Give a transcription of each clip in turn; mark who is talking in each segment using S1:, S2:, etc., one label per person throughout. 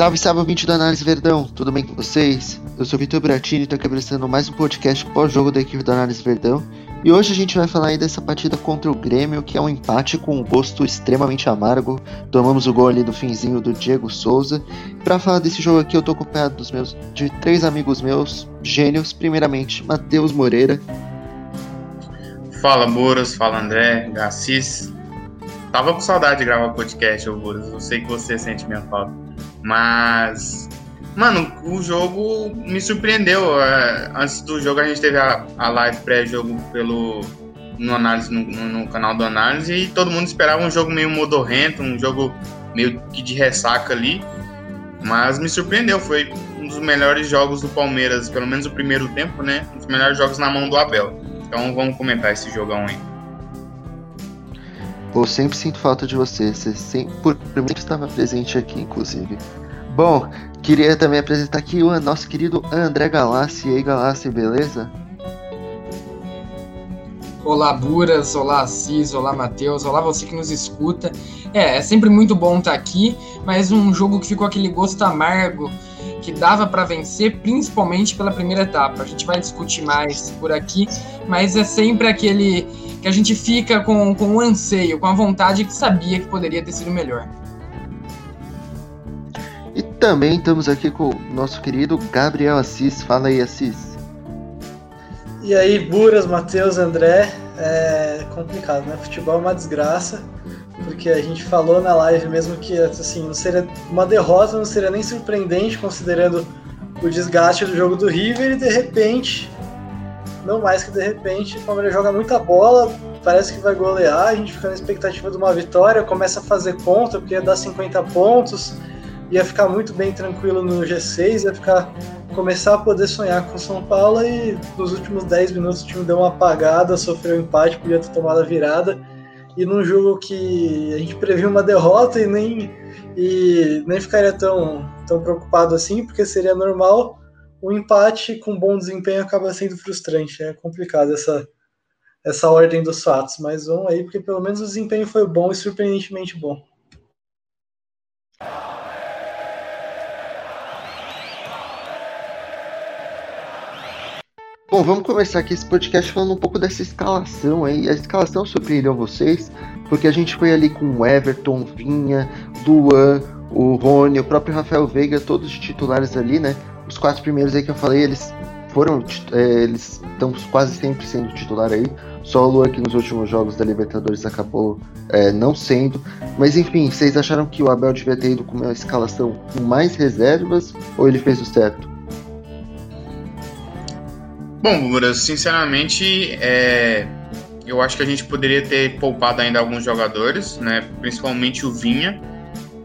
S1: Salve, salve, ouvinte do Análise Verdão, tudo bem com vocês? Eu sou Vitor Bratini e estou aqui apresentando mais um podcast pós-jogo da equipe do Análise Verdão. E hoje a gente vai falar aí dessa partida contra o Grêmio, que é um empate com um gosto extremamente amargo. Tomamos o gol ali do finzinho do Diego Souza. Para falar desse jogo aqui, eu tô acompanhado dos meus, de três amigos meus, gênios. Primeiramente, Matheus Moreira.
S2: Fala, Boras, fala, André, Gassis. Tava com saudade de gravar podcast, Boras. Eu sei que você sente minha falta. Mas, mano, o jogo me surpreendeu. É, antes do jogo a gente teve a, live pré-jogo pelo no análise no, no, canal do análise e todo mundo esperava um jogo meio modorrento, um jogo meio que de ressaca ali. Mas me surpreendeu, foi um dos melhores jogos do Palmeiras, pelo menos o primeiro tempo, né? Um dos melhores jogos na mão do Abel. Então vamos comentar esse jogão aí.
S1: Pô, sempre sinto falta de você. Você sempre, por mim estava presente aqui, inclusive. Bom, queria também apresentar aqui o nosso querido André Galassi. E aí, Galassi, beleza?
S3: Olá, Buras, olá, Cis, olá, Matheus, olá, você que nos escuta. É, é sempre muito bom estar aqui, mas um jogo que ficou aquele gosto amargo que dava para vencer, principalmente pela primeira etapa. A gente vai discutir mais por aqui, mas é sempre aquele que a gente fica com, com o anseio, com a vontade que sabia que poderia ter sido melhor.
S1: E também estamos aqui com o nosso querido Gabriel Assis. Fala aí, Assis.
S4: E aí, Buras, Matheus, André, é complicado, né? Futebol é uma desgraça, porque a gente falou na live mesmo que assim, não seria uma derrota, não seria nem surpreendente considerando o desgaste do jogo do River e de repente não mais que de repente o Palmeiras joga muita bola, parece que vai golear, a gente fica na expectativa de uma vitória, começa a fazer conta, porque ia dar 50 pontos, ia ficar muito bem tranquilo no G6, ia ficar começar a poder sonhar com São Paulo e nos últimos 10 minutos o time deu uma apagada, sofreu um empate, podia ter tomado a virada. E num jogo que a gente previu uma derrota e nem, e nem ficaria tão, tão preocupado assim, porque seria normal, o empate com bom desempenho acaba sendo frustrante. É complicado essa, essa ordem dos fatos, mas vamos aí, porque pelo menos o desempenho foi bom e surpreendentemente bom.
S1: Bom, vamos começar aqui esse podcast falando um pouco dessa escalação aí. A escalação surpreendeu vocês, porque a gente foi ali com o Everton, Vinha, Luan, o Rony, o próprio Rafael Veiga, todos os titulares ali, né? os quatro primeiros aí que eu falei, eles foram. É, eles estão quase sempre sendo titular aí. Só o Lua que nos últimos jogos da Libertadores acabou é, não sendo. Mas enfim, vocês acharam que o Abel devia ter ido com uma escalação com mais reservas ou ele fez o certo?
S2: Bom, Gura, sinceramente, é, eu acho que a gente poderia ter poupado ainda alguns jogadores, né? Principalmente o Vinha.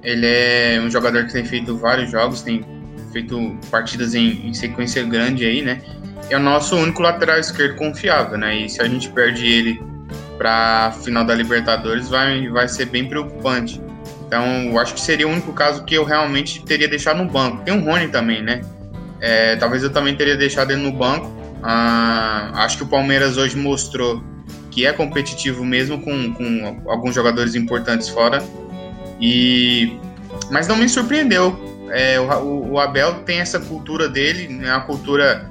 S2: Ele é um jogador que tem feito vários jogos, tem feito partidas em, em, sequência grande aí, né? É o nosso único lateral esquerdo confiável, né? E se a gente perde ele para final da Libertadores, vai, vai ser bem preocupante. Então, eu acho que seria o único caso que eu realmente teria deixado no banco. Tem o Rony também, né? É, talvez eu também teria deixado ele no banco. Ah, acho que o Palmeiras hoje mostrou que é competitivo mesmo com, com alguns jogadores importantes fora. E mas não me surpreendeu é, o, o, Abel tem essa cultura dele, né, a cultura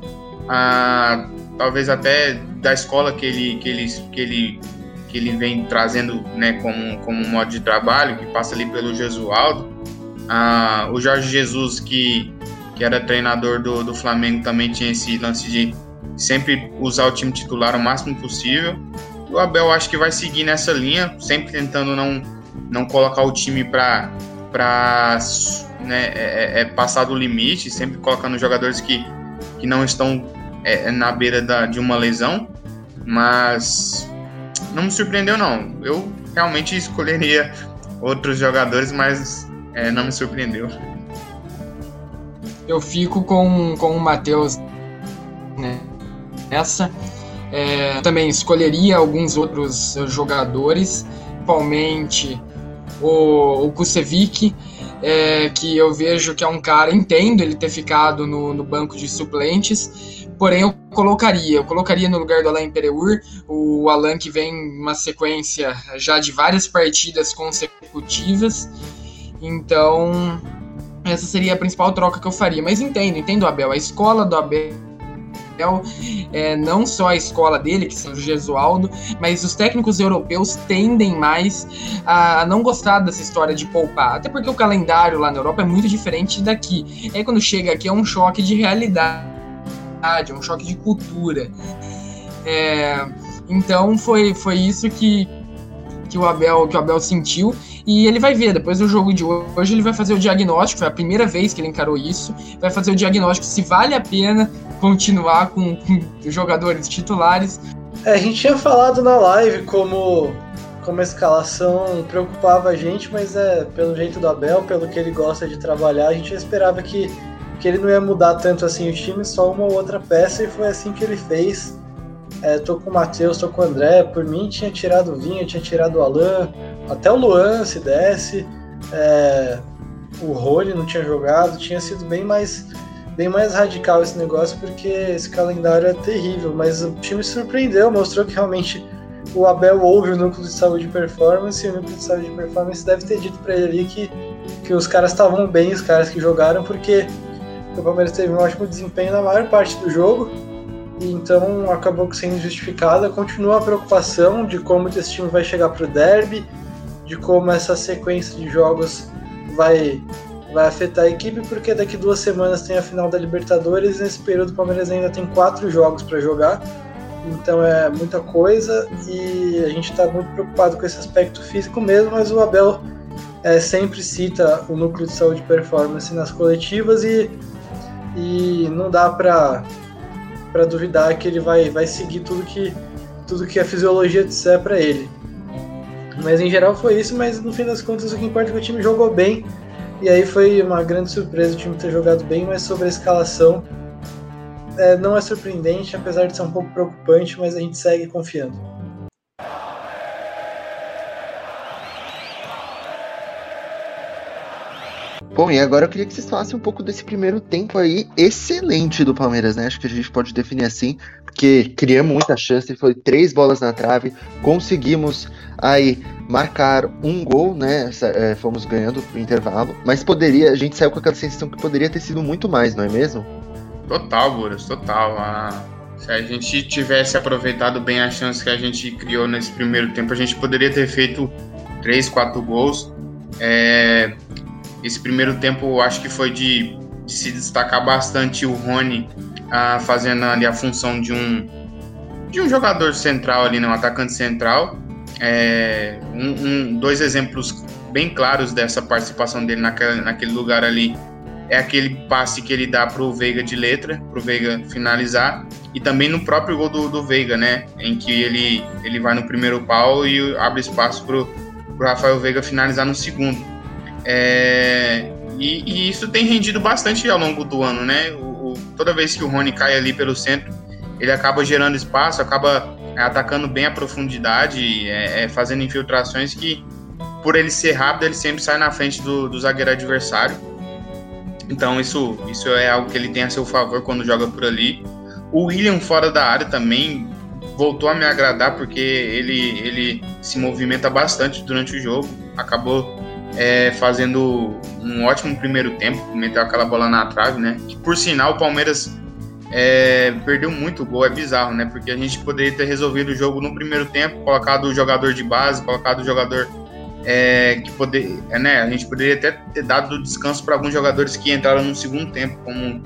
S2: a, talvez até da escola que ele, que ele, que ele, que ele vem trazendo né, como, como modo de trabalho, que passa ali pelo Jesualdo. Ah, o Jorge Jesus, que, que era treinador do, do Flamengo, também tinha esse lance de sempre usar o time titular o máximo possível. O Abel acho que vai seguir nessa linha, sempre tentando não, não colocar o time para né, é, é, é passar do limite, sempre colocando jogadores que, que não estão é, é, na beira da, de uma lesão, mas não me surpreendeu não. Eu realmente escolheria outros jogadores, mas é, não me surpreendeu.
S3: Eu fico com, com o Matheus né, nessa. É, também escolheria alguns outros jogadores, principalmente o, o Kusevic, é, que eu vejo que é um cara, entendo ele ter ficado no, no banco de suplentes, porém eu colocaria, eu colocaria no lugar do Alain Pereur, o Alain que vem uma sequência já de várias partidas consecutivas, então essa seria a principal troca que eu faria. Mas entendo, entendo o Abel. A escola do Abel é, não só a escola dele, que são o Gesualdo, mas os técnicos europeus tendem mais a não gostar dessa história de poupar. Até porque o calendário lá na Europa é muito diferente daqui. E aí quando chega aqui é um choque de realidade, é um choque de cultura. É, então foi, foi isso que, que, o Abel, que o Abel sentiu. E ele vai ver, depois do jogo de hoje, ele vai fazer o diagnóstico, foi a primeira vez que ele encarou isso, vai fazer o diagnóstico se vale a pena continuar com, com jogadores titulares.
S4: É, a gente tinha falado na live como, como a escalação preocupava a gente, mas é pelo jeito do Abel, pelo que ele gosta de trabalhar, a gente esperava que, que ele não ia mudar tanto assim o time, só uma ou outra peça, e foi assim que ele fez. É, tô com o Matheus, tô com o André, por mim tinha tirado o Vinha, tinha tirado o Alan, até o Luan se desse, é, o Rony não tinha jogado, tinha sido bem mais bem mais radical esse negócio, porque esse calendário é terrível, mas o time surpreendeu, mostrou que realmente o Abel ouve o núcleo de saúde e performance, e o núcleo de saúde e performance deve ter dito para ele ali que, que os caras estavam bem, os caras que jogaram, porque o Palmeiras teve um ótimo desempenho na maior parte do jogo, então acabou sendo justificada. Continua a preocupação de como esse time vai chegar para o derby, de como essa sequência de jogos vai vai afetar a equipe, porque daqui duas semanas tem a final da Libertadores. Nesse período, o Palmeiras ainda tem quatro jogos para jogar, então é muita coisa e a gente está muito preocupado com esse aspecto físico mesmo. Mas o Abel é, sempre cita o núcleo de saúde e performance nas coletivas e, e não dá para para duvidar que ele vai, vai seguir tudo que tudo que a fisiologia disser para ele. Mas em geral foi isso, mas no fim das contas o que importa é que o time jogou bem e aí foi uma grande surpresa o time ter jogado bem, mas sobre a escalação é, não é surpreendente, apesar de ser um pouco preocupante, mas a gente segue confiando.
S1: Bom, e agora eu queria que vocês falassem um pouco desse primeiro tempo aí excelente do Palmeiras, né? Acho que a gente pode definir assim, porque criamos muita chance, foi três bolas na trave, conseguimos aí marcar um gol, né? É, fomos ganhando o intervalo, mas poderia, a gente saiu com aquela sensação que poderia ter sido muito mais, não é mesmo?
S2: Total, Buras, total. Ah, se a gente tivesse aproveitado bem a chance que a gente criou nesse primeiro tempo, a gente poderia ter feito três, quatro gols. É, esse primeiro tempo, acho que foi de, de se destacar bastante o Rony ah, fazendo ali a função de um de um jogador central ali, né, um atacante central é, um, um, dois exemplos bem claros dessa participação dele naquele, naquele lugar ali é aquele passe que ele dá pro Veiga de letra, pro Veiga finalizar, e também no próprio gol do, do Veiga, né? Em que ele, ele vai no primeiro pau e abre espaço pro, pro Rafael Veiga finalizar no segundo. É, e, e, isso tem rendido bastante ao longo do ano, né? O, o, toda vez que o Rony cai ali pelo centro, ele acaba gerando espaço, acaba atacando bem a profundidade, é, é, fazendo infiltrações que, por ele ser rápido, ele sempre sai na frente do, do zagueiro adversário. Então isso, isso é algo que ele tem a seu favor quando joga por ali. O William fora da área também voltou a me agradar porque ele, ele se movimenta bastante durante o jogo. Acabou é, fazendo um ótimo primeiro tempo, meteu aquela bola na trave, né? Que por sinal o Palmeiras é, perdeu muito gol, é bizarro, né? Porque a gente poderia ter resolvido o jogo no primeiro tempo, colocado o jogador de base, colocado o jogador é, que poder, é, né? A gente poderia até ter dado descanso para alguns jogadores que entraram no segundo tempo, como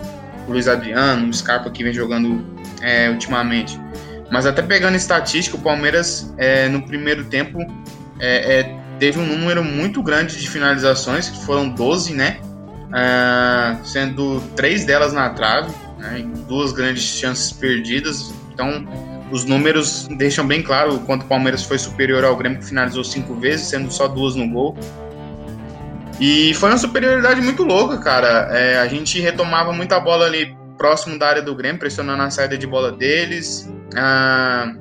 S2: o Luiz Adriano, o Scarpa que vem jogando é, ultimamente. Mas até pegando estatística, o Palmeiras é, no primeiro tempo é, teve um número muito grande de finalizações, que foram 12, né? sendo três delas na trave né, duas grandes chances perdidas. Então, os números deixam bem claro o quanto o Palmeiras foi superior ao Grêmio, que finalizou cinco vezes, sendo só duas no gol. E foi uma superioridade muito louca, cara. É, a gente retomava muita bola ali próximo da área do Grêmio, pressionando a saída de bola deles. Ah,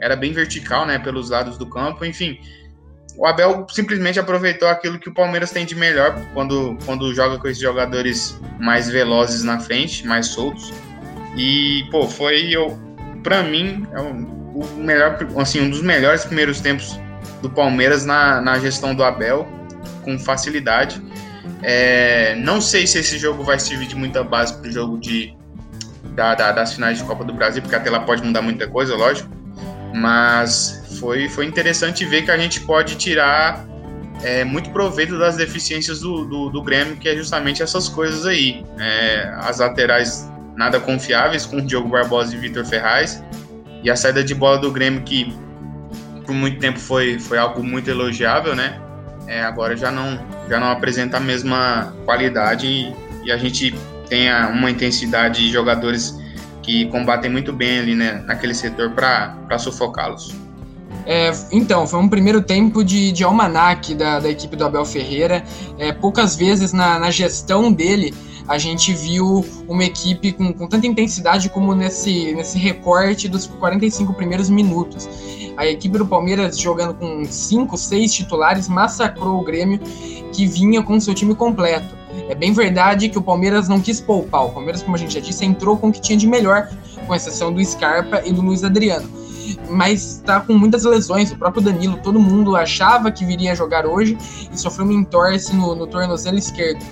S2: era bem vertical, né, pelos lados do campo. Enfim, o Abel simplesmente aproveitou aquilo que o Palmeiras tem de melhor quando, quando joga com esses jogadores mais velozes na frente, mais soltos. E, pô, foi, eu, pra mim, é o melhor, assim, um dos melhores primeiros tempos do Palmeiras na, na gestão do Abel, com facilidade. É, não sei se esse jogo vai servir de muita base para o jogo de, da, da, das finais de Copa do Brasil, porque até lá pode mudar muita coisa, lógico. Mas foi, foi interessante ver que a gente pode tirar é, muito proveito das deficiências do, do, do, Grêmio, que é justamente essas coisas aí. É, as laterais nada confiáveis, com o Diogo Barbosa e Vitor Ferraz, e a saída de bola do Grêmio, que por muito tempo foi, foi algo muito elogiável, né? É, agora já não, já não apresenta a mesma qualidade e, e a gente tem uma intensidade de jogadores que combatem muito bem ali né, naquele setor para sufocá-los.
S3: É, então, foi um primeiro tempo de, de almanac da, da equipe do Abel Ferreira. É, poucas vezes na, na gestão dele a gente viu uma equipe com, com tanta intensidade como nesse, nesse recorte dos 45 primeiros minutos. A equipe do Palmeiras jogando com 5, 6 titulares massacrou o Grêmio que vinha com seu time completo. É bem verdade que o Palmeiras não quis poupar. O Palmeiras, como a gente já disse, entrou com o que tinha de melhor, com exceção do Scarpa e do Luiz Adriano. Mas está com muitas lesões. O próprio Danilo, todo mundo achava que viria jogar hoje e sofreu uma entorse no, no tornozelo esquerdo.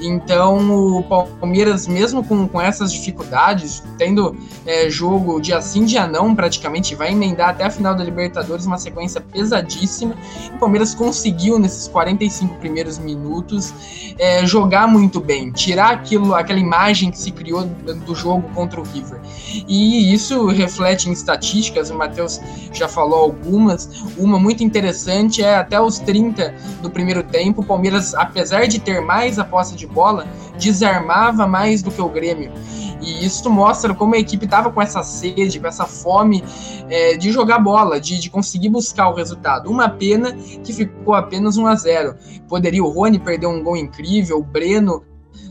S3: Então, o Palmeiras, mesmo com, com essas dificuldades, tendo é, jogo dia sim, dia não, praticamente, vai emendar até a final da Libertadores, uma sequência pesadíssima. O Palmeiras conseguiu, nesses 45 primeiros minutos, é, jogar muito bem, tirar aquilo, aquela imagem que se criou do jogo contra o River. E isso reflete em estatísticas, o Matheus já falou algumas. Uma muito interessante é até os 30 do primeiro tempo, o Palmeiras, apesar de ter mais a posse de de bola desarmava mais do que o Grêmio. E isso mostra como a equipe estava com essa sede, com essa fome é, de jogar bola, de, de, conseguir buscar o resultado. Uma pena que ficou apenas 1 a 0 Poderia o Rony perder um gol incrível, o Breno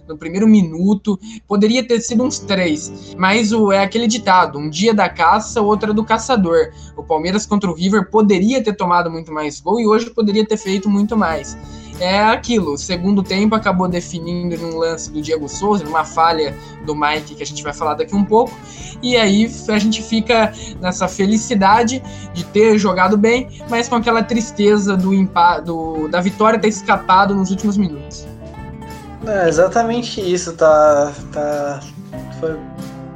S3: no primeiro minuto, poderia ter sido uns três, mas o, é aquele ditado: um dia da caça, outra do caçador. O Palmeiras contra o River poderia ter tomado muito mais gol e hoje poderia ter feito muito mais é aquilo. O segundo tempo acabou definindo num lance do Diego Souza, numa falha do Mike que a gente vai falar daqui um pouco. E aí a gente fica nessa felicidade de ter jogado bem, mas com aquela tristeza do, do da vitória ter escapado nos últimos minutos.
S4: É exatamente isso, tá, tá foi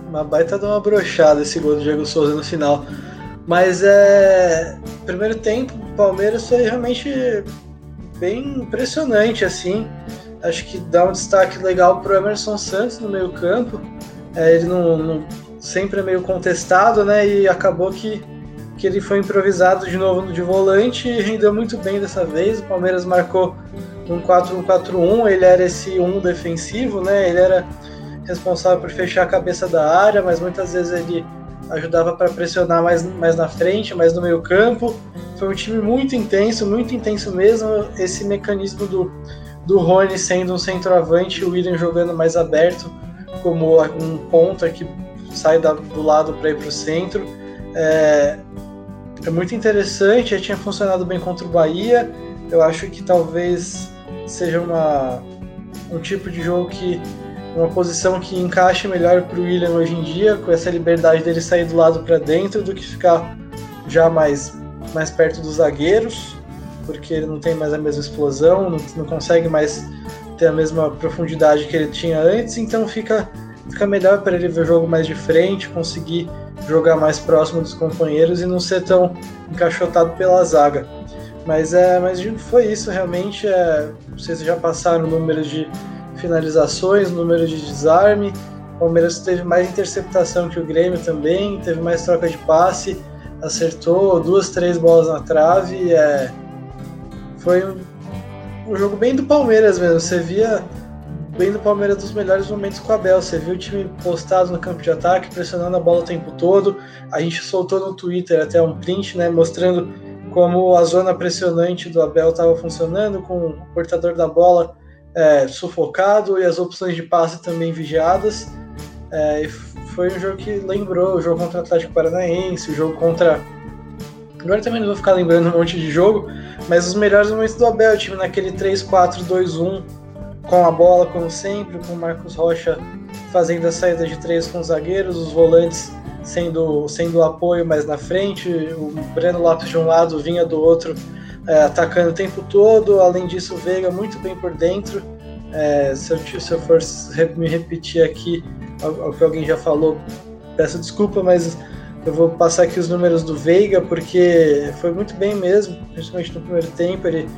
S4: uma baita de uma brochada esse gol do Diego Souza no final. Mas é primeiro tempo, o Palmeiras foi realmente bem impressionante, assim. Acho que dá um destaque legal pro Emerson Santos no meio campo. É, ele não, não, sempre é meio contestado, né? E acabou que, que ele foi improvisado de novo de volante e rendeu muito bem dessa vez. O Palmeiras marcou um 4-1-4-1, ele era esse 1 defensivo, né? Ele era responsável por fechar a cabeça da área, mas muitas vezes ele ajudava para pressionar mais, mais na frente, mais no meio campo. Foi um time muito intenso, muito intenso mesmo. Esse mecanismo do, do Rony sendo um centroavante e o William jogando mais aberto, como um ponta que sai da, do lado para ir para o centro. É, é muito interessante, já tinha funcionado bem contra o Bahia. Eu acho que talvez seja uma, um tipo de jogo que uma posição que encaixe melhor para o William hoje em dia, com essa liberdade dele sair do lado para dentro do que ficar já mais, mais perto dos zagueiros, porque ele não tem mais a mesma explosão, não, não consegue mais ter a mesma profundidade que ele tinha antes, então fica, fica melhor para ele ver o jogo mais de frente, conseguir jogar mais próximo dos companheiros e não ser tão encaixotado pela zaga. Mas é, mas foi isso realmente. É, vocês já passaram números de finalizações, número de desarme. O Palmeiras teve mais interceptação que o Grêmio também, teve mais troca de passe, acertou duas, três bolas na trave. É... Foi um, um jogo bem do Palmeiras mesmo. Você via bem do Palmeiras dos melhores momentos com o Abel. Você viu o time postado no campo de ataque, pressionando a bola o tempo todo. A gente soltou no Twitter até um print, né, mostrando como a zona pressionante do Abel estava funcionando, com o portador da bola é, sufocado e as opções de passe também vigiadas. É, foi um jogo que lembrou o jogo contra o Atlético Paranaense, o jogo contra. Agora também não vou ficar lembrando um monte de jogo, mas os melhores momentos do Abel, time naquele 3-4-2-1, com a bola, como sempre, com o Marcos Rocha fazendo a saída de três com os zagueiros, os volantes sendo, sendo apoio mais na frente, o Breno Lopes de um lado, vinha do outro, é, atacando o tempo todo. Além disso, o Veiga muito bem por dentro. É, se, eu, se eu for me repetir aqui ao, que alguém já falou, peço desculpa, mas eu vou passar aqui os números do Veiga, porque foi muito bem mesmo, principalmente no primeiro tempo. Ele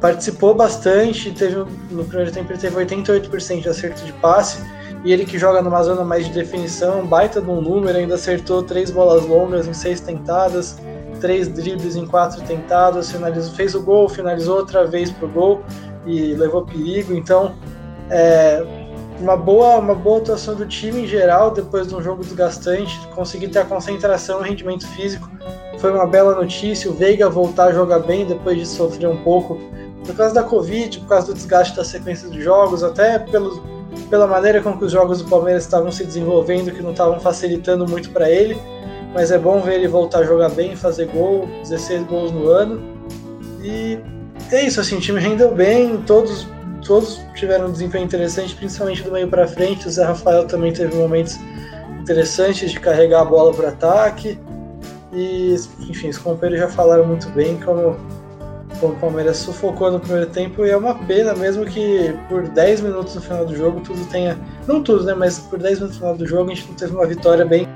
S4: participou bastante, teve no primeiro tempo ele teve 88% de acerto de passe, e ele que joga numa zona mais de definição, baita de um número, ainda acertou três bolas longas em seis tentadas, três dribles em quatro tentadas, finalizou, fez o gol, finalizou outra vez pro gol e levou perigo. Então, é, uma boa, uma boa atuação do time em geral, depois de um jogo desgastante, conseguir ter a concentração e rendimento físico. Foi uma bela notícia. O Veiga voltar a jogar bem depois de sofrer um pouco por causa da Covid, por causa do desgaste da sequência de jogos, até pelo, pela maneira com que os jogos do Palmeiras estavam se desenvolvendo, que não estavam facilitando muito para ele. Mas é bom ver ele voltar a jogar bem, fazer gol, 16 gols no ano. E é isso, assim, o time rendeu bem, todos, todos tiveram um desempenho interessante, principalmente do meio para frente. O Zé Rafael também teve momentos interessantes de carregar a bola para ataque. E, enfim, os companheiros já falaram muito bem como, como o Palmeiras sufocou no primeiro tempo. E é uma pena, mesmo que por 10 minutos no final do jogo tudo tenha. Não tudo, né? Mas por 10 minutos no final do jogo a gente não teve uma vitória bem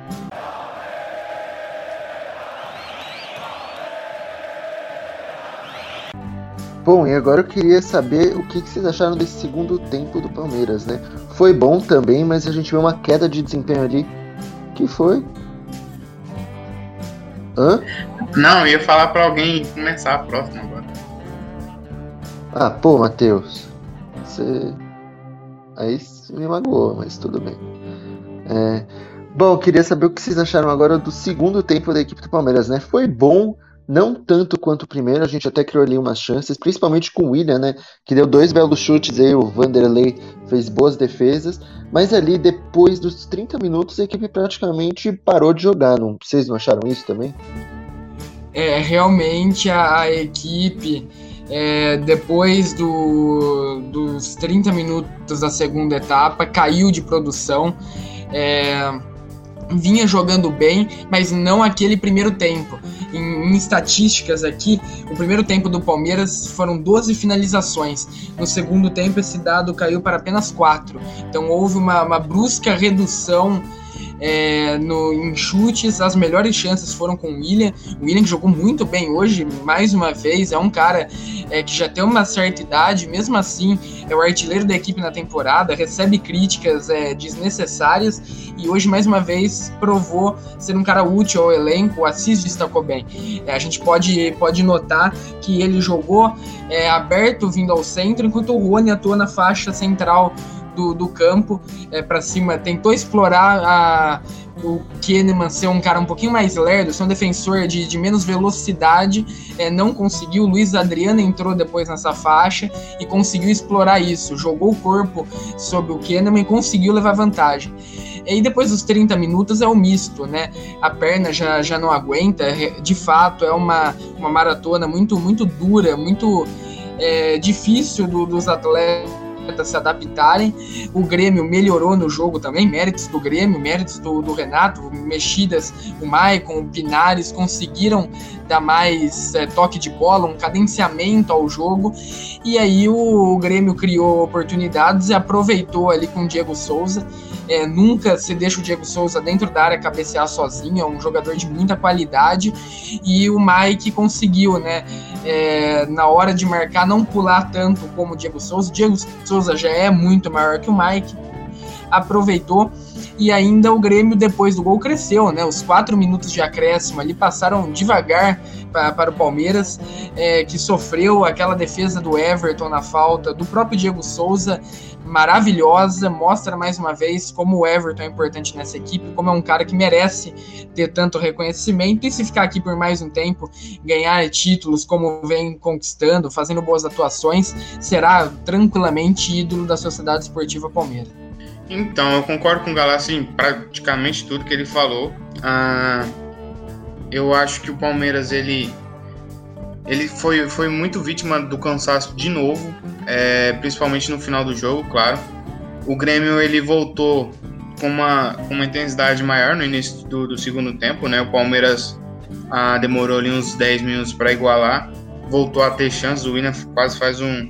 S1: Bom, e agora eu queria saber o que, vocês acharam desse segundo tempo do Palmeiras, né? Foi bom também, mas a gente viu uma queda de desempenho ali. que foi?
S2: Hã? Não, eu ia falar pra alguém começar a próxima agora.
S1: Ah, pô, Matheus. Você. Aí me magoou, mas tudo bem. É... Bom, eu queria saber o que vocês acharam agora do segundo tempo da equipe do Palmeiras, né? Foi bom, não tanto quanto o primeiro, a gente até criou ali umas chances, principalmente com o William, né? Que deu dois belos chutes aí, o Vanderlei fez boas defesas, mas ali depois dos 30 minutos a equipe praticamente parou de jogar, não? Vocês não acharam isso também?
S3: É, realmente a, a equipe, é, depois do, dos 30 minutos da segunda etapa, caiu de produção. É, vinha jogando bem, mas não aquele primeiro tempo. Em, em, estatísticas aqui, o primeiro tempo do Palmeiras foram 12 finalizações. No segundo tempo, esse dado caiu para apenas 4. Então houve uma, uma brusca redução é, no, em chutes, as melhores chances foram com o William. O William que jogou muito bem hoje, mais uma vez, é um cara é, que já tem uma certa idade, mesmo assim é o artilheiro da equipe na temporada, recebe críticas é, desnecessárias e hoje, mais uma vez, provou ser um cara útil ao elenco. O Assis destacou bem. É, a gente pode, pode notar que ele jogou é, aberto vindo ao centro, enquanto o Rony atua na faixa central do, do campo é, para cima, tentou explorar a, o Kahneman ser um cara um pouquinho mais lerdo, ser um defensor de, de menos velocidade, é, não conseguiu. O Luiz Adriano entrou depois nessa faixa e conseguiu explorar isso. Jogou o corpo sobre o Kahneman e conseguiu levar vantagem. E depois dos 30 minutos é o misto, né? A perna já, já não aguenta. De fato, é uma, uma maratona muito, muito dura, muito é, difícil do, dos atletas se adaptarem. O Grêmio melhorou no jogo também, méritos do Grêmio, méritos do, do Renato, mexidas, o Maicon, o Pinares conseguiram dar mais é, toque de bola, um cadenciamento ao jogo. E aí o, o Grêmio criou oportunidades e aproveitou ali com o Diego Souza. É, nunca se deixa o Diego Souza dentro da área cabecear sozinho, é um jogador de muita qualidade. E o Mike conseguiu, né? É, na hora de marcar, não pular tanto como o Diego Souza. O Diego Souza já é muito maior que o Mike. Aproveitou e ainda o Grêmio, depois do gol, cresceu, né? Os quatro minutos de acréscimo ali passaram devagar pra, para o Palmeiras, é, que sofreu aquela defesa do Everton na falta, do próprio Diego Souza, maravilhosa, mostra mais uma vez como o Everton é importante nessa equipe, como é um cara que merece ter tanto reconhecimento e se ficar aqui por mais um tempo, ganhar títulos como vem conquistando, fazendo boas atuações, será tranquilamente ídolo da Sociedade Esportiva Palmeiras.
S2: Então, eu concordo com o Galassi em praticamente tudo que ele falou. Ah, eu acho que o Palmeiras ele ele foi, foi muito vítima do cansaço de novo, é, principalmente no final do jogo, claro. O Grêmio ele voltou com uma, com uma intensidade maior no início do, do segundo tempo, né? O Palmeiras ah, demorou ali uns 10 minutos para igualar, voltou a ter chances. O William quase faz um,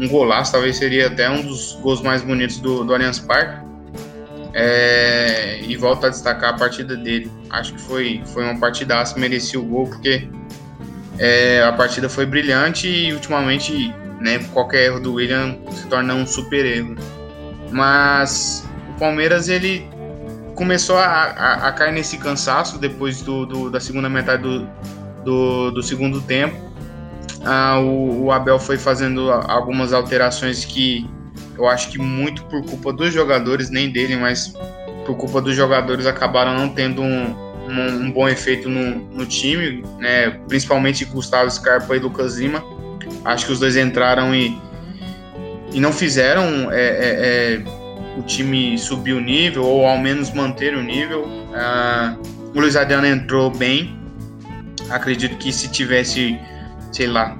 S2: um golaço, talvez seria até um dos gols mais bonitos do, do Allianz Parque. É, e volto a destacar a partida dele. Acho que foi, foi uma partidaça, merecia o gol, porque é, a partida foi brilhante e ultimamente né, qualquer erro do William se torna um super erro. Mas o Palmeiras ele começou a, a, a cair nesse cansaço depois do, do, da segunda metade do, do, do segundo tempo. Ah, o, o, Abel foi fazendo algumas alterações que eu acho que muito por culpa dos jogadores, nem dele, mas por culpa dos jogadores acabaram não tendo um, um, um bom efeito no, no time, né? principalmente Gustavo Scarpa e Lucas Lima. Acho que os dois entraram e, e não fizeram é, é, é, o time subir o nível, ou ao menos manter o nível. Ah, o Luiz Adriano entrou bem. Acredito que se tivesse, sei lá,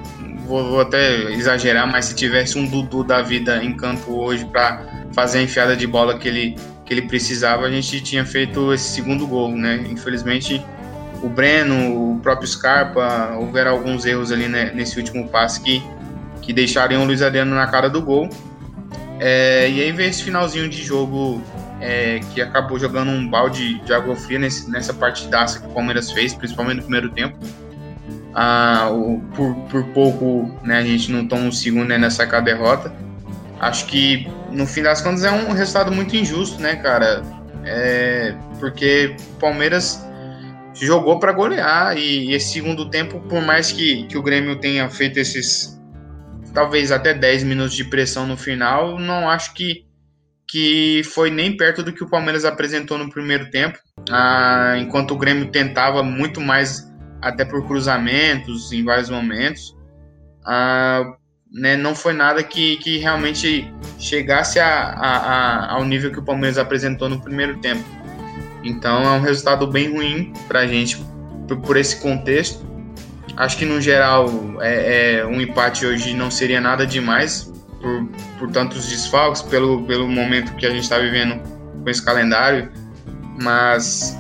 S2: vou, vou até exagerar, mas se tivesse um Dudu da vida em campo hoje para fazer a enfiada de bola que ele, que ele precisava, a gente tinha feito esse segundo gol, né? Infelizmente, o Breno, o próprio Scarpa, houveram alguns erros ali né, nesse último passe que, que deixariam o Luiz Adriano na cara do gol. É, e aí veio esse finalzinho de jogo é, que acabou jogando um balde de água fria nesse, nessa partidaça que o Palmeiras fez, principalmente no primeiro tempo. Ah, o, por, por pouco né, a gente não toma um segundo né, nessa derrota. Acho que no fim das contas é um resultado muito injusto, né, cara? É, porque o Palmeiras jogou para golear e, e, esse segundo tempo, por mais que, que o Grêmio tenha feito esses talvez até 10 minutos de pressão no final, não acho que, que foi nem perto do que o Palmeiras apresentou no primeiro tempo. Ah, enquanto o Grêmio tentava muito mais, até por cruzamentos em vários momentos, ah, né, não foi nada que, que realmente chegasse a, a, a, ao nível que o Palmeiras apresentou no primeiro tempo. Então é um resultado bem ruim para a gente por, por esse contexto. Acho que no geral é, é, um empate hoje não seria nada demais por, por tantos desfalques, pelo, pelo momento que a gente está vivendo com esse calendário. Mas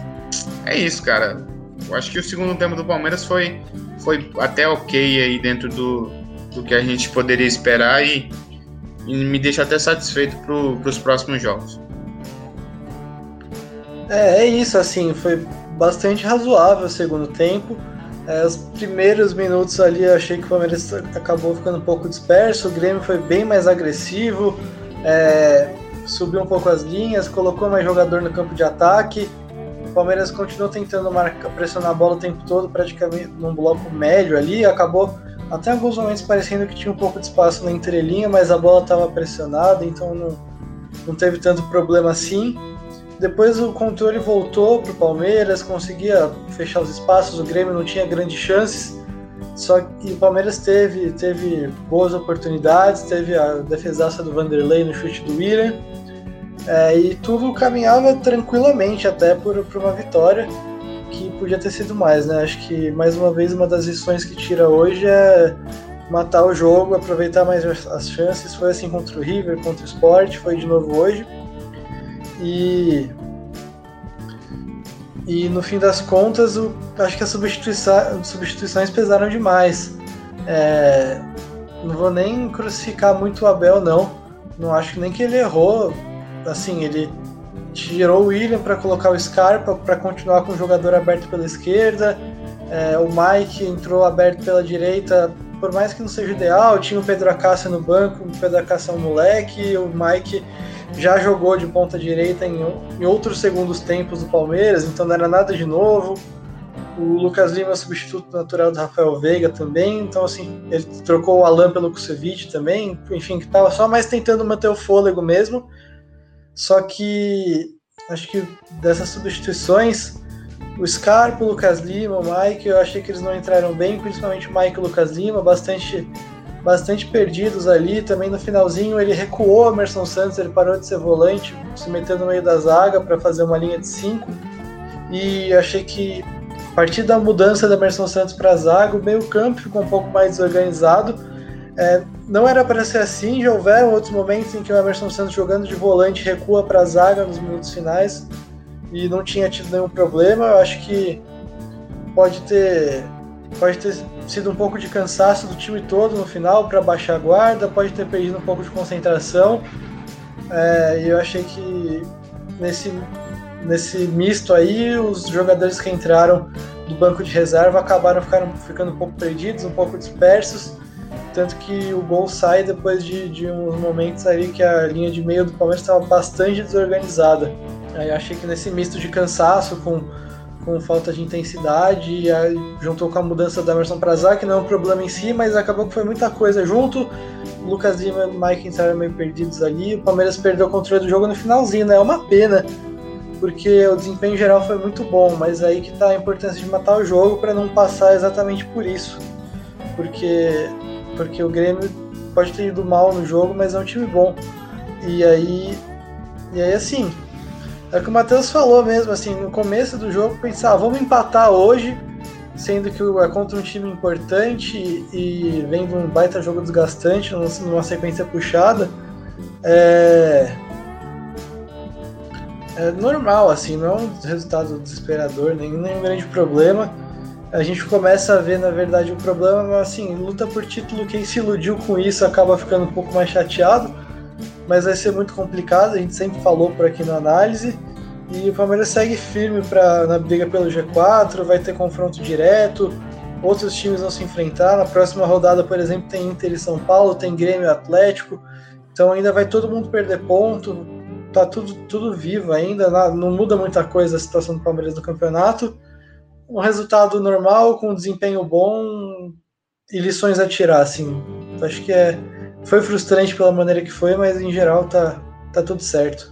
S2: é isso, cara. Eu acho que o segundo tempo do Palmeiras foi, foi até ok aí dentro do, do que a gente poderia esperar e, e me deixa até satisfeito para os próximos jogos.
S4: É, é isso, assim, foi bastante razoável o segundo tempo. É, os primeiros minutos ali eu achei que o Palmeiras acabou ficando um pouco disperso, o Grêmio foi bem mais agressivo, é, subiu um pouco as linhas, colocou mais jogador no campo de ataque. O Palmeiras continuou tentando marcar, pressionar a bola o tempo todo, praticamente num bloco médio ali, acabou até alguns momentos parecendo que tinha um pouco de espaço na entrelinha, mas a bola estava pressionada, então não, não teve tanto problema assim. Depois o controle voltou para o Palmeiras, conseguia fechar os espaços, o Grêmio não tinha grandes chances. Só que o Palmeiras teve, teve boas oportunidades, teve a defesaça do Vanderlei no chute do William. É, e tudo caminhava tranquilamente até por, por uma vitória que podia ter sido mais, né? Acho que mais uma vez uma das lições que tira hoje é matar o jogo, aproveitar mais as chances. Foi assim contra o River, contra o Sport, foi de novo hoje. E e no fim das contas, o, acho que as substituições, substituições pesaram demais. É, não vou nem crucificar muito o Abel, não. Não acho nem que ele errou. Assim, ele tirou o William para colocar o Scarpa para continuar com o jogador aberto pela esquerda. É, o Mike entrou aberto pela direita, por mais que não seja ideal. Tinha o Pedro Acácio no banco, o Pedro Acácio é um moleque, o Mike já jogou de ponta direita em, em outros segundos tempos do Palmeiras, então não era nada de novo. O Lucas Lima é substituto natural do Rafael Veiga também, então assim, ele trocou o Alan pelo Kusevich também, enfim, que tava só mais tentando manter o fôlego mesmo. Só que acho que dessas substituições, o Scarpa, o Lucas Lima, o Mike, eu achei que eles não entraram bem, principalmente o Mike e o Lucas Lima, bastante bastante perdidos ali. Também no finalzinho ele recuou a Emerson Santos, ele parou de ser volante, se meteu no meio da zaga para fazer uma linha de 5. E achei que a partir da mudança da Emerson Santos para zaga, o meio-campo ficou um pouco mais desorganizado. É, não era para ser assim, já houveram outros momentos em que o Emerson Santos jogando de volante recua para a zaga nos minutos finais e não tinha tido nenhum problema. Eu acho que pode ter pode ter sido um pouco de cansaço do time todo no final para baixar a guarda, pode ter perdido um pouco de concentração. É, e eu achei que nesse, nesse misto aí, os jogadores que entraram do banco de reserva acabaram ficando, ficando um pouco perdidos, um pouco dispersos. Tanto que o gol sai depois de, de uns momentos ali que a linha de meio do Palmeiras estava bastante desorganizada. Aí achei que nesse misto de cansaço com, com falta de intensidade, e aí juntou com a mudança da Emerson para que não é um problema em si, mas acabou que foi muita coisa junto. Lucas Lima e Mike entraram meio perdidos ali. O Palmeiras perdeu o controle do jogo no finalzinho, né? É uma pena, porque o desempenho geral foi muito bom, mas aí que tá a importância de matar o jogo para não passar exatamente por isso. Porque porque o Grêmio pode ter ido mal no jogo, mas é um time bom. E aí, e aí assim, é o que o Matheus falou mesmo, assim, no começo do jogo, pensar, ah, vamos empatar hoje, sendo que é contra um time importante e vendo um baita jogo desgastante, numa sequência puxada, é, é normal, assim, não é um resultado desesperador, nenhum, nenhum grande problema a gente começa a ver, na verdade, o problema, mas assim, luta por título, quem se iludiu com isso acaba ficando um pouco mais chateado, mas vai ser muito complicado, a gente sempre falou por aqui na análise, e o Palmeiras segue firme pra, na briga pelo G4, vai ter confronto direto, outros times vão se enfrentar, na próxima rodada, por exemplo, tem Inter e São Paulo, tem Grêmio e Atlético, então ainda vai todo mundo perder ponto, tá tudo, tudo vivo ainda, não muda muita coisa a situação do Palmeiras no campeonato, um resultado normal, com um desempenho bom e lições a tirar, assim. Acho que é, foi frustrante pela maneira que foi, mas em geral tá, tá tudo certo.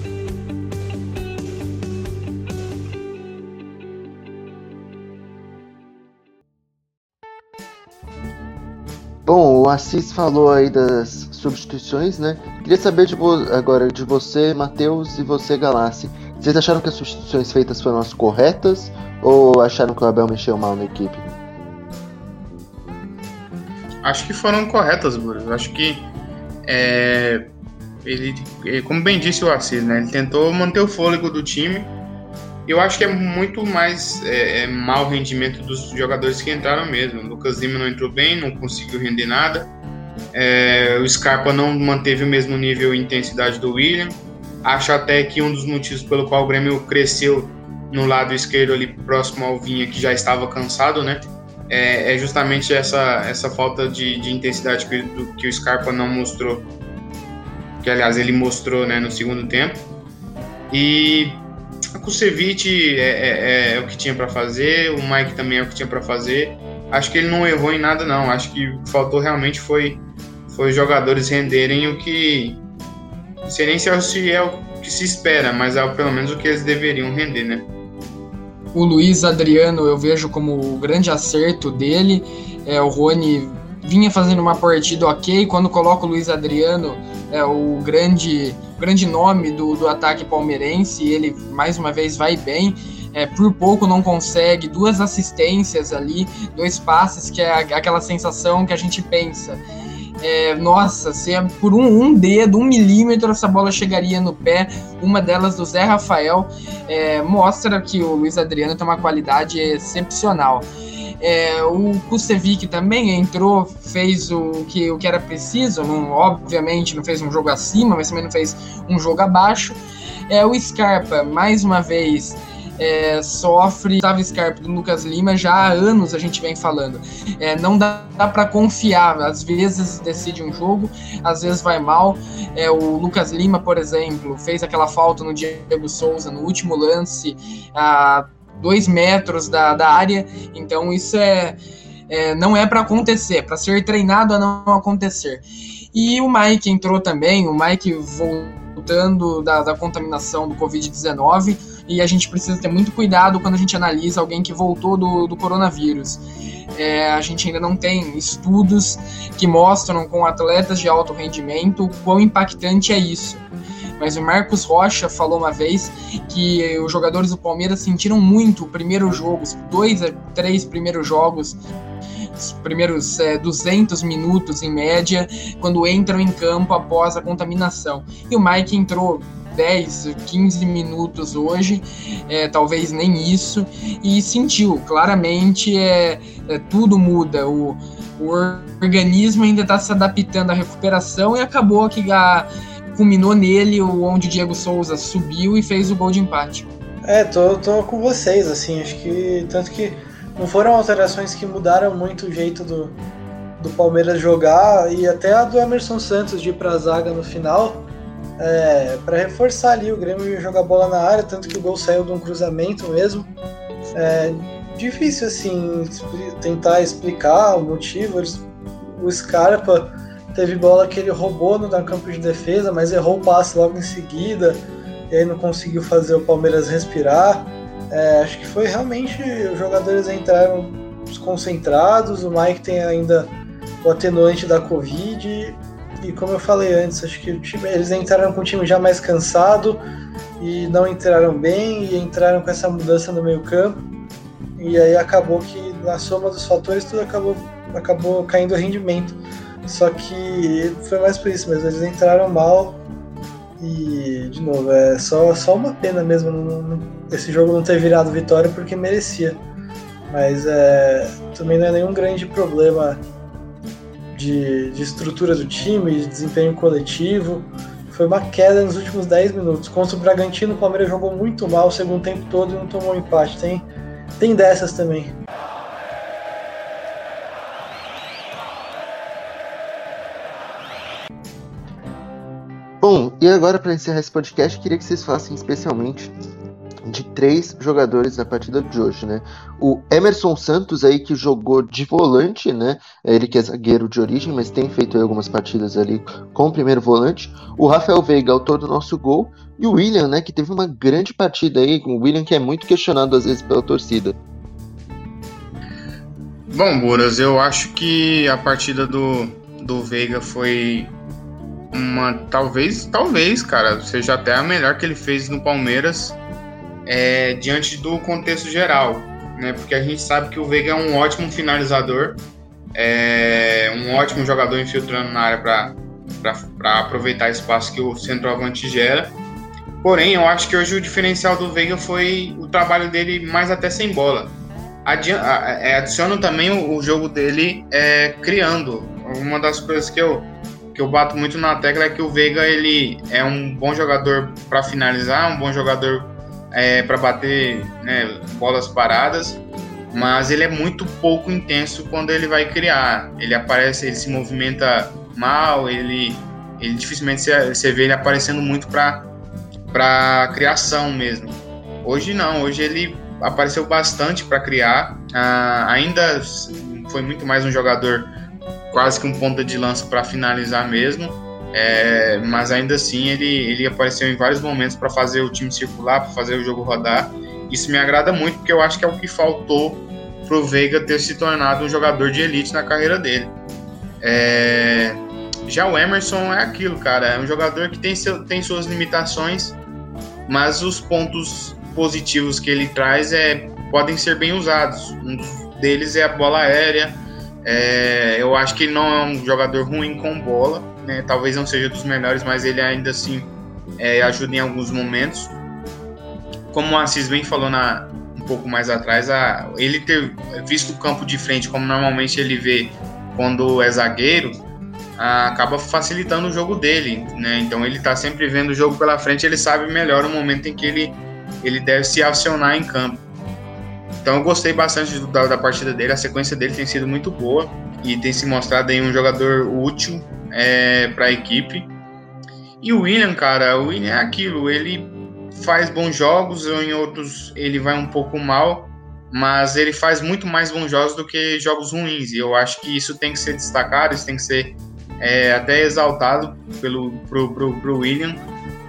S1: Bom, o Assis falou aí das substituições, né? Queria saber de agora de você, Matheus, e você, Galassi. Vocês acharam que as substituições feitas foram as corretas ou acharam que o Abel mexeu mal na equipe?
S2: Acho que foram corretas, Bruno. Acho que é, ele, como bem disse o Assis, né? Ele tentou manter o fôlego do time eu acho que é muito mais é, é mau rendimento dos jogadores que entraram mesmo. O Lucas Lima não entrou bem, não conseguiu render nada. É, o Scarpa não manteve o mesmo nível e intensidade do William. Acho até que um dos motivos pelo qual o Grêmio cresceu no lado esquerdo ali próximo ao Vinha, que já estava cansado, né? É, é justamente essa, essa falta de, de intensidade que, do, que o Scarpa não mostrou. Que aliás ele mostrou né, no segundo tempo. E a Kusevich é, é, é, é, o que tinha para fazer, o Mike também é o que tinha para fazer. Acho que ele não errou em nada, não. Acho que faltou realmente foi, foi os jogadores renderem o que. Não sei nem se é, se é o que se espera, mas é pelo menos o que eles deveriam render, né?
S3: O Luiz Adriano eu vejo como o grande acerto dele. É, o Rony vinha fazendo uma partida ok. Quando coloca o Luiz Adriano, é o grande, grande nome do, do ataque palmeirense. Ele mais uma vez vai bem. É, por pouco não consegue duas assistências ali, dois passes, que é aquela sensação que a gente pensa. É, nossa, se é por um, um, dedo, um milímetro, essa bola chegaria no pé. Uma delas do Zé Rafael é, mostra que o Luiz Adriano tem uma qualidade excepcional. É, o Kusevic também entrou, fez o que, o que era preciso, não, obviamente não fez um jogo acima, mas também não fez um jogo abaixo. É, o Scarpa, mais uma vez, é, sofre Gustavo Scarpa do Lucas Lima já há anos a gente vem falando. É, não dá, dá para confiar, às vezes decide um jogo, às vezes vai mal. É, o Lucas Lima, por exemplo, fez aquela falta no Diego Souza no último lance. A, dois metros da, da área, então isso é, é não é para acontecer, para ser treinado a não acontecer. E o Mike entrou também, o Mike voltando da, da contaminação do Covid-19, e a gente precisa ter muito cuidado quando a gente analisa alguém que voltou do, do coronavírus. É, a gente ainda não tem estudos que mostram com atletas de alto rendimento quão impactante é isso. Mas o Marcos Rocha falou uma vez que os jogadores do Palmeiras sentiram muito o primeiro jogo, os dois a três primeiros jogos os primeiros é, 200 minutos em média, quando entram em campo após a contaminação. E o Mike entrou 10, 15 minutos hoje, é, talvez nem isso, e sentiu claramente é, é tudo muda. O, o organismo ainda está se adaptando à recuperação e acabou que a, culminou nele onde o Diego Souza subiu e fez o gol de empate.
S4: É, tô, tô com vocês, assim, acho que tanto que não foram alterações que mudaram muito o jeito do, do Palmeiras jogar e até a do Emerson Santos de ir pra zaga no final é, para reforçar ali o Grêmio jogar bola na área, tanto que o gol saiu de um cruzamento mesmo. É difícil assim tentar explicar o motivo. O Scarpa teve bola que ele roubou no campo de defesa, mas errou o passe logo em seguida e aí não conseguiu fazer o Palmeiras respirar. É, acho que foi realmente os jogadores entraram desconcentrados, o Mike tem ainda o atenuante da Covid e como eu falei antes, acho que time, eles entraram com o time já mais cansado e não entraram bem e entraram com essa mudança no meio campo e aí acabou que na soma dos fatores tudo acabou, acabou caindo o rendimento. Só que foi mais por isso mesmo, eles entraram mal e, de novo, é só, só uma pena mesmo não, não, esse jogo não ter virado vitória porque merecia. Mas é, também não é nenhum grande problema de, de estrutura do time, de desempenho coletivo. Foi uma queda nos últimos 10 minutos. Contra o Bragantino, o Palmeiras jogou muito mal o segundo tempo todo e não tomou empate. Tem, tem dessas também.
S1: Bom, e agora para encerrar esse podcast, queria que vocês falassem especialmente de três jogadores na partida de hoje, né? O Emerson Santos aí que jogou de volante, né? Ele que é zagueiro de origem, mas tem feito algumas partidas ali com o primeiro volante. O Rafael Veiga, autor do nosso gol, e o William, né, que teve uma grande partida aí, com o William que é muito questionado às vezes pela torcida.
S2: Bom, Buras, eu acho que a partida do, do Veiga foi uma talvez, talvez, cara, seja até a melhor que ele fez no Palmeiras é, diante do contexto geral, né? Porque a gente sabe que o Veiga é um ótimo finalizador, é um ótimo jogador infiltrando na área para aproveitar espaço que o centroavante gera. Porém, eu acho que hoje o diferencial do Veiga foi o trabalho dele mais até sem bola. É, adiciona também o, o jogo dele é, criando. Uma das coisas que eu, que eu bato muito na tecla é que o Veiga ele é um bom jogador para finalizar, um bom jogador é, para bater né, bolas paradas, mas ele é muito pouco intenso quando ele vai criar. Ele aparece, ele se movimenta mal, ele, ele dificilmente você, vê ele aparecendo muito para para criação mesmo. Hoje não, hoje ele apareceu bastante para criar. Ah, ainda foi muito mais um jogador quase que um ponta de lança para finalizar mesmo. É, mas ainda assim ele, ele apareceu em vários momentos para fazer o time circular, para fazer o jogo rodar. Isso me agrada muito porque eu acho que é o que faltou para o Veiga ter se tornado um jogador de elite na carreira dele. É, já o Emerson é aquilo, cara, é um jogador que tem, seu, tem suas limitações, mas os pontos positivos que ele traz é, podem ser bem usados. Um deles é a bola aérea. É, eu acho que ele não é um jogador ruim com bola, né? talvez não seja dos melhores, mas ele ainda assim é, ajuda em alguns momentos. Como o Assis bem falou na, um pouco mais atrás, a, ele ter visto o campo de frente como normalmente ele vê quando é zagueiro, a, acaba facilitando o jogo dele. Né? Então ele está sempre vendo o jogo pela frente, ele sabe melhor o momento em que ele, ele deve se acionar em campo. Então eu gostei bastante da, da partida dele, a sequência dele tem sido muito boa e tem se mostrado aí um jogador útil é, para a equipe. E o William, cara, o William é aquilo, ele faz bons jogos, em outros ele vai um pouco mal, mas ele faz muito mais bons jogos do que jogos ruins. E eu acho que isso tem que ser destacado, isso tem que ser é, até exaltado pelo pro, pro, pro William,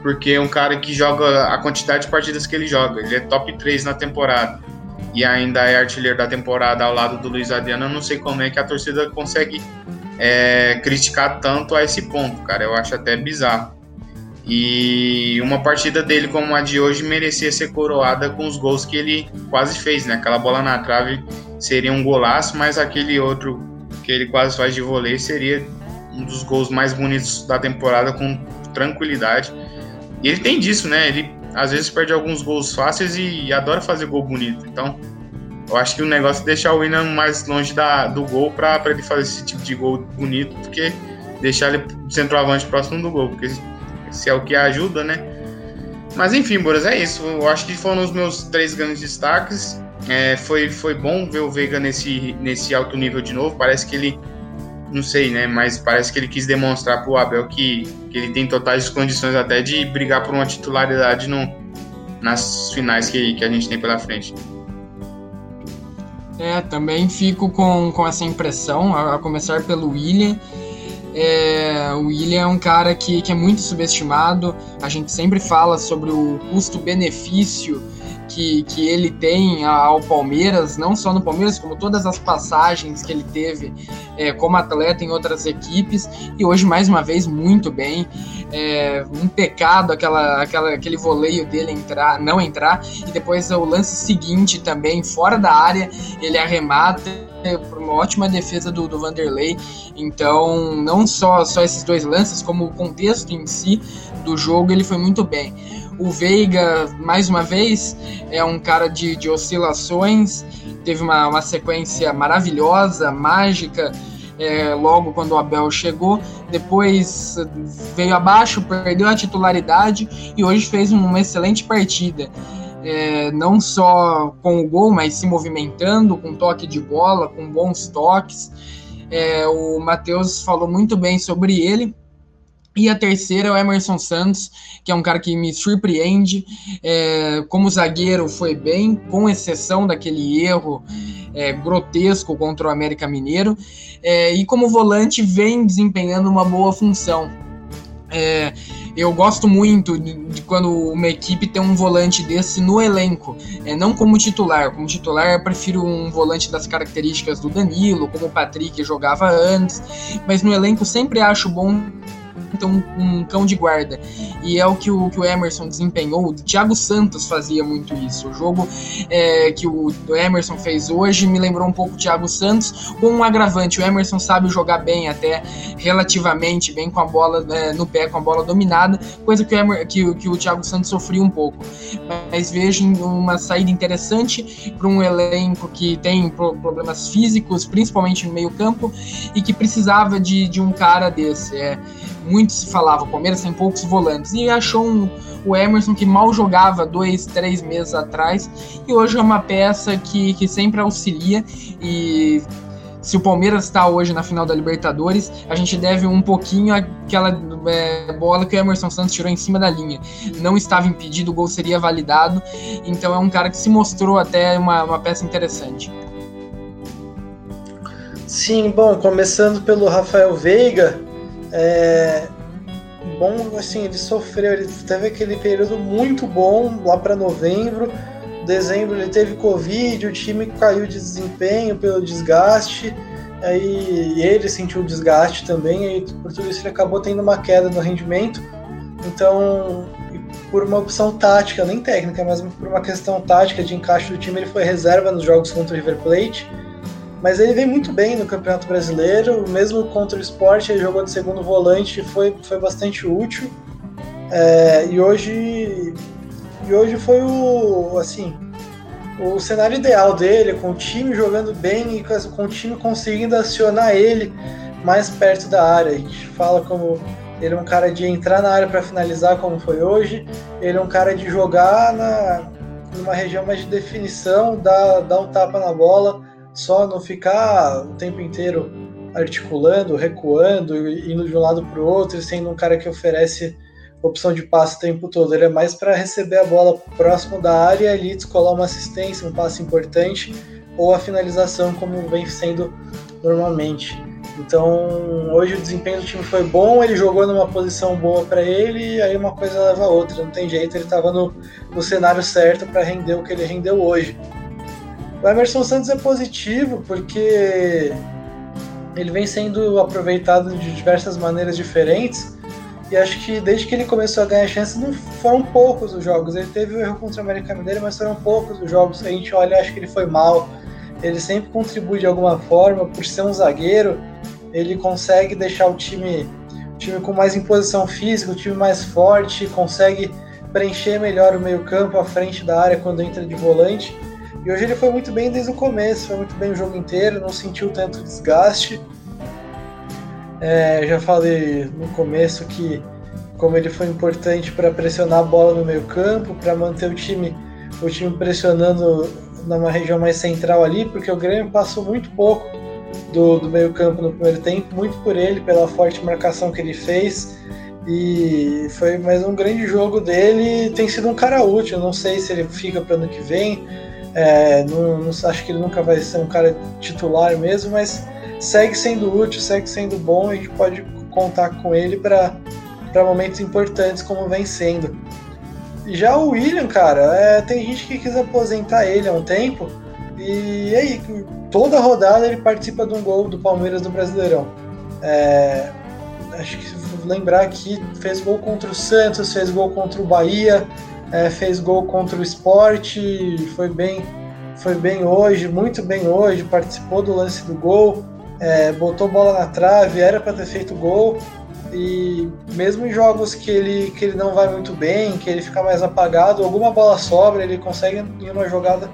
S2: porque é um cara que joga a quantidade de partidas que ele joga. Ele é top 3 na temporada e ainda é artilheiro da temporada ao lado do Luiz Adriano. Eu não sei como é que a torcida consegue é, criticar tanto a esse ponto, cara. Eu acho até bizarro. E uma partida dele como a de hoje merecia ser coroada com os gols que ele quase fez, né? Aquela bola na trave seria um golaço, mas aquele outro que ele quase faz de voleio seria um dos gols mais bonitos da temporada com tranquilidade. E ele tem disso, né? Ele às vezes perde alguns gols fáceis e adora fazer gol bonito. Então, eu acho que o negócio é deixar o William mais longe da, do gol para ele fazer esse tipo de gol bonito, porque deixar ele centroavante próximo do gol, porque se é o que ajuda, né? Mas enfim, Boras, é isso. Eu acho que foram os meus três grandes destaques. É, foi, foi bom ver o Veiga nesse, nesse alto nível de novo. Parece que ele, não sei, né? Mas parece que ele quis demonstrar para o Abel que, que ele tem totais condições até de brigar por uma titularidade no, nas finais que, que a gente tem pela frente.
S3: É, também fico com, com essa impressão, a, a começar pelo William. É, o William é um cara que, que é muito subestimado. A gente sempre fala sobre o custo-benefício que, que ele tem ao Palmeiras, não só no Palmeiras, como todas as passagens que ele teve é, como atleta em outras equipes, e hoje, mais uma vez, muito bem. É, um pecado aquela, aquela, aquele voleio dele entrar, não entrar, e depois o lance seguinte também, fora da área, ele arremata por uma ótima defesa do, do Vanderlei. Então, não só, só esses dois lances, como o contexto em si do jogo, ele foi muito bem. O Veiga, mais uma vez, é um cara de, de oscilações, teve uma, uma sequência maravilhosa, mágica, é, logo quando o Abel chegou. Depois veio abaixo, perdeu a titularidade e hoje fez uma excelente partida. É, não só com o gol, mas se movimentando, com toque de bola, com bons toques. É, o Matheus falou muito bem sobre ele. E a terceira é o Emerson Santos, que é um cara que me surpreende. É, como zagueiro foi bem, com exceção daquele erro é, grotesco contra o América Mineiro. É, e como volante vem desempenhando uma boa função. É, eu gosto muito de, de, quando uma equipe tem um volante desse no elenco, é, não como titular. Como titular, eu prefiro um volante das características do Danilo, como o Patrick jogava antes, mas no elenco sempre acho bom então um cão de guarda. E é o que o, que o Emerson desempenhou. O Thiago Santos fazia muito isso. O jogo é, que o, Emerson fez hoje me lembrou um pouco o Thiago Santos, com um agravante. O Emerson sabe jogar bem, até relativamente bem com a bola é, no pé, com a bola dominada, coisa que o, Emer, que, que o Thiago Santos sofria um pouco. Mas vejo uma saída interessante para um elenco que tem problemas físicos, principalmente no meio-campo, e que precisava de, de um cara desse. É, muito se falava, o Palmeiras tem poucos volantes, e achou um, o Emerson que mal jogava dois, três meses atrás, e hoje é uma peça que, que sempre auxilia, e se o Palmeiras está hoje na final da Libertadores, a gente deve um pouquinho aquela é, bola que o Emerson Santos tirou em cima da linha. Não estava impedido, o gol seria validado, então é um cara que se mostrou até uma, uma peça interessante.
S4: Sim, bom, começando pelo Rafael Veiga, é, bom, assim, ele sofreu, ele teve aquele período muito bom lá para novembro. Dezembro ele teve Covid, o time caiu de desempenho pelo desgaste. Aí ele sentiu o desgaste também, e por tudo isso ele acabou tendo uma queda no rendimento. Então, por uma opção tática, nem técnica, mas por uma questão tática de encaixe do time, ele foi reserva nos jogos contra o River Plate. Mas ele vem muito bem no Campeonato Brasileiro, mesmo contra o esporte, ele jogou de segundo volante e foi, foi bastante útil. É, e hoje e hoje foi o assim o cenário ideal dele, com o time jogando bem e com o time conseguindo acionar ele mais perto da área. A gente fala como ele é um cara de entrar na área para finalizar, como foi hoje. Ele é um cara de jogar na, numa região mais de definição, dar, dar um tapa na bola só não ficar o tempo inteiro articulando, recuando, indo de um lado para o outro, sendo um cara que oferece opção de passe o tempo todo. Ele é mais para receber a bola próximo da área e ali descolar uma assistência, um passe importante ou a finalização, como vem sendo normalmente. Então, hoje o desempenho do time foi bom, ele jogou numa posição boa para ele, e aí uma coisa leva a outra, não tem jeito, ele estava no, no cenário certo para render o que ele rendeu hoje. O Emerson Santos é positivo porque ele vem sendo aproveitado de diversas maneiras diferentes. E acho que desde que ele começou a ganhar chance, não foram poucos os jogos. Ele teve o erro contra o América dele, mas foram poucos os jogos. A gente olha, acho que ele foi mal. Ele sempre contribui de alguma forma, por ser um zagueiro, ele consegue deixar o time, o time com mais imposição física, o time mais forte, consegue preencher melhor o meio-campo à frente da área quando entra de volante. E hoje ele foi muito bem desde o começo, foi muito bem o jogo inteiro, não sentiu tanto desgaste. É, já falei no começo que como ele foi importante para pressionar a bola no meio campo, para manter o time, o time pressionando numa região mais central ali, porque o Grêmio passou muito pouco do, do meio campo no primeiro tempo, muito por ele, pela forte marcação que ele fez. E foi mais um grande jogo dele. Tem sido um cara útil. Não sei se ele fica para ano que vem. É, não, não, acho que ele nunca vai ser um cara titular mesmo, mas segue sendo útil, segue sendo bom. A gente pode contar com ele para momentos importantes, como vem sendo. Já o William, cara, é, tem gente que quis aposentar ele há um tempo. E aí, toda rodada ele participa de um gol do Palmeiras do Brasileirão. É, acho que lembrar aqui, fez gol contra o Santos, fez gol contra o Bahia, é, fez gol contra o esporte, foi bem, foi bem hoje, muito bem hoje, participou do lance do gol, é, botou bola na trave, era para ter feito gol. E mesmo em jogos que ele, que ele não vai muito bem, que ele fica mais apagado, alguma bola sobra, ele consegue em uma jogada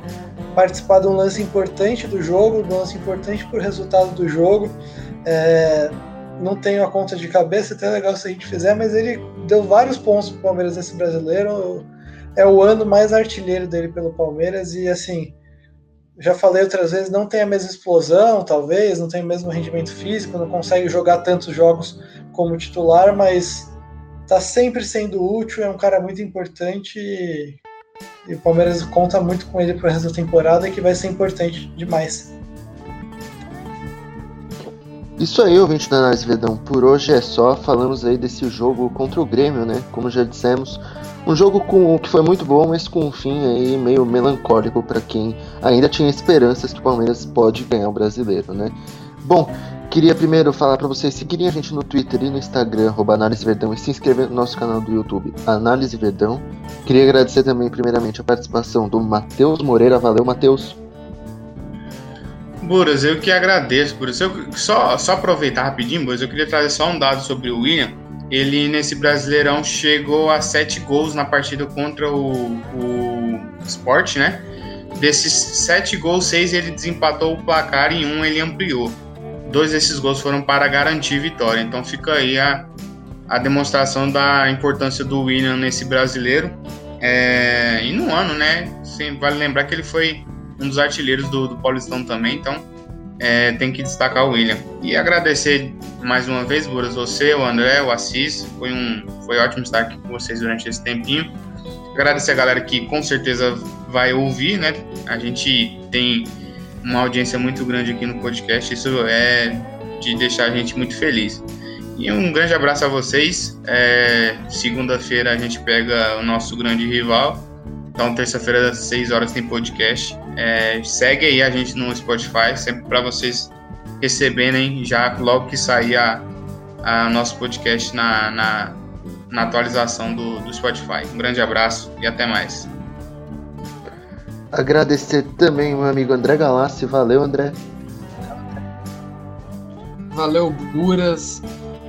S4: participar de um lance importante do jogo, um lance importante para o resultado do jogo. É, não tenho a conta de cabeça, até legal se a gente fizer, mas ele deu vários pontos para o Palmeiras nesse brasileiro é o ano mais artilheiro dele pelo Palmeiras e assim, já falei outras vezes, não tem a mesma explosão, talvez, não tem o mesmo rendimento físico, não consegue jogar tantos jogos como titular, mas tá sempre sendo útil, é um cara muito importante e, e o Palmeiras conta muito com ele para resto da temporada que vai ser importante demais.
S1: Isso aí, ouvinte da Análise Vedão. Por hoje é só. Falamos aí desse jogo contra o Grêmio, né? Como já dissemos, um jogo com, que foi muito bom, mas com um fim aí meio melancólico para quem ainda tinha esperanças que o Palmeiras pode ganhar o brasileiro, né? Bom, queria primeiro falar para vocês seguirem a gente no Twitter e no Instagram, Análise Verdão, e se inscrever no nosso canal do YouTube, Análise Verdão. Queria agradecer também, primeiramente, a participação do Matheus Moreira. Valeu, Matheus.
S2: Buras, eu que agradeço, Buras. Eu, só, só aproveitar rapidinho, Buras, eu queria trazer só um dado sobre o William ele nesse Brasileirão chegou a sete gols na partida contra o, o Sport, né? Desses sete gols, seis ele desempatou o placar e um ele ampliou. Dois desses gols foram para garantir vitória. Então fica aí a, a demonstração da importância do William nesse brasileiro. É, e no ano, né? vale lembrar que ele foi um dos artilheiros do, do Paulistão também. Então é, tem que destacar o William. E agradecer mais uma vez, Buras, você, o André, o Assis. Foi, um, foi ótimo estar aqui com vocês durante esse tempinho. Agradecer a galera que com certeza vai ouvir, né? A gente tem uma audiência muito grande aqui no podcast. Isso é de deixar a gente muito feliz. E um grande abraço a vocês. É, Segunda-feira a gente pega o nosso grande rival então, terça-feira, às 6 horas, tem podcast. É, segue aí a gente no Spotify, sempre para vocês receberem já logo que sair a, a nosso podcast na, na, na atualização do, do Spotify. Um grande abraço e até mais.
S1: Agradecer também o meu amigo André Galassi. Valeu, André.
S3: Valeu, Buras.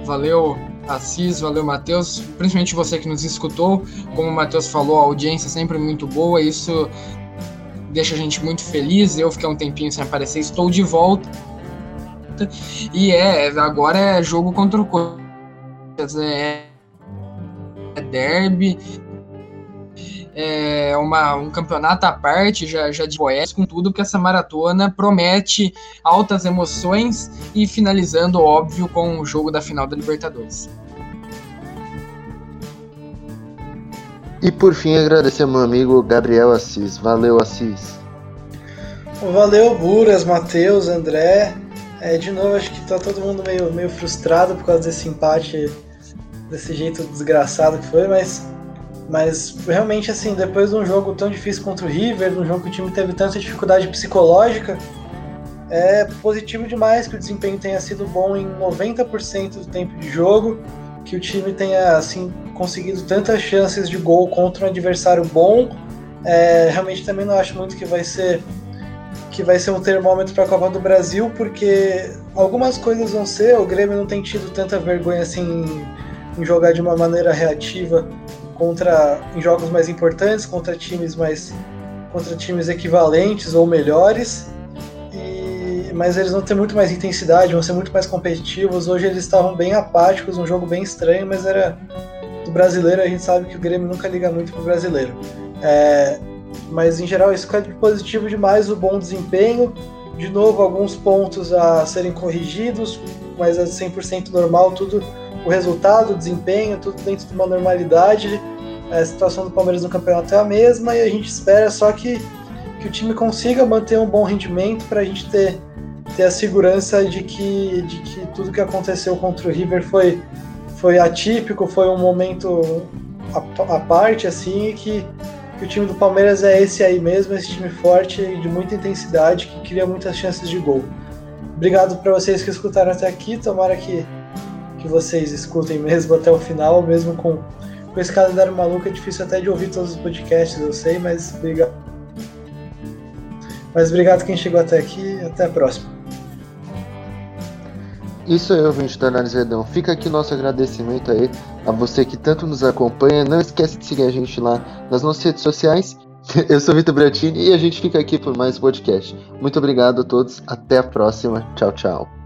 S3: Valeu, Assis, valeu Matheus, principalmente você que nos escutou. Como o Matheus falou, a audiência é sempre muito boa, isso deixa a gente muito feliz. Eu fiquei um tempinho sem aparecer, estou de volta. E é, agora é jogo contra o Corinthians, é, é derby, é uma, um campeonato à parte, já, já de Boés, com tudo, porque essa maratona promete altas emoções e finalizando, óbvio, com o jogo da final da Libertadores.
S1: E por fim, agradecer ao meu amigo Gabriel Assis. Valeu, Assis.
S4: Valeu, Buras, Matheus, André. É, de novo, acho que tá todo mundo meio, meio frustrado por causa desse empate, desse jeito desgraçado que foi, mas, mas realmente, assim, depois de um jogo tão difícil contra o River, um jogo que o time teve tanta dificuldade psicológica, é positivo demais que o desempenho tenha sido bom em 90% do tempo de jogo, que o time tenha, assim, conseguido tantas chances de gol contra um adversário bom. É, realmente também não acho muito que vai ser que vai ser um termômetro para a Copa do Brasil, porque algumas coisas vão ser, o Grêmio não tem tido tanta vergonha assim em jogar de uma maneira reativa contra em jogos mais importantes, contra times mais contra times equivalentes ou melhores. Mas eles vão ter muito mais intensidade, vão ser muito mais competitivos. Hoje eles estavam bem apáticos, um jogo bem estranho, mas era do brasileiro, a gente sabe que o Grêmio nunca liga muito pro brasileiro. É, mas em geral isso é positivo demais o bom desempenho. De novo, alguns pontos a serem corrigidos, mas é 100% normal, tudo o resultado, o desempenho, tudo dentro de uma normalidade. A situação do Palmeiras no campeonato é a mesma e a gente espera só que, que o time consiga manter um bom rendimento para a gente ter, ter a segurança de que, de que tudo que aconteceu contra o River foi, foi atípico, foi um momento à parte, assim, e que que o time do Palmeiras é esse aí mesmo, esse time forte e de muita intensidade que cria muitas chances de gol. Obrigado para vocês que escutaram até aqui, tomara que, que vocês escutem mesmo até o final, mesmo com, com esse calendário maluco, é difícil até de ouvir todos os podcasts, eu sei, mas obrigado. Mas obrigado quem chegou até aqui, até a próxima.
S1: Isso aí, ouvinte do Análise Redão. Fica aqui nosso agradecimento aí a você que tanto nos acompanha. Não esquece de seguir a gente lá nas nossas redes sociais. Eu sou Vitor Bratini e a gente fica aqui por mais podcast. Muito obrigado a todos. Até a próxima. Tchau, tchau.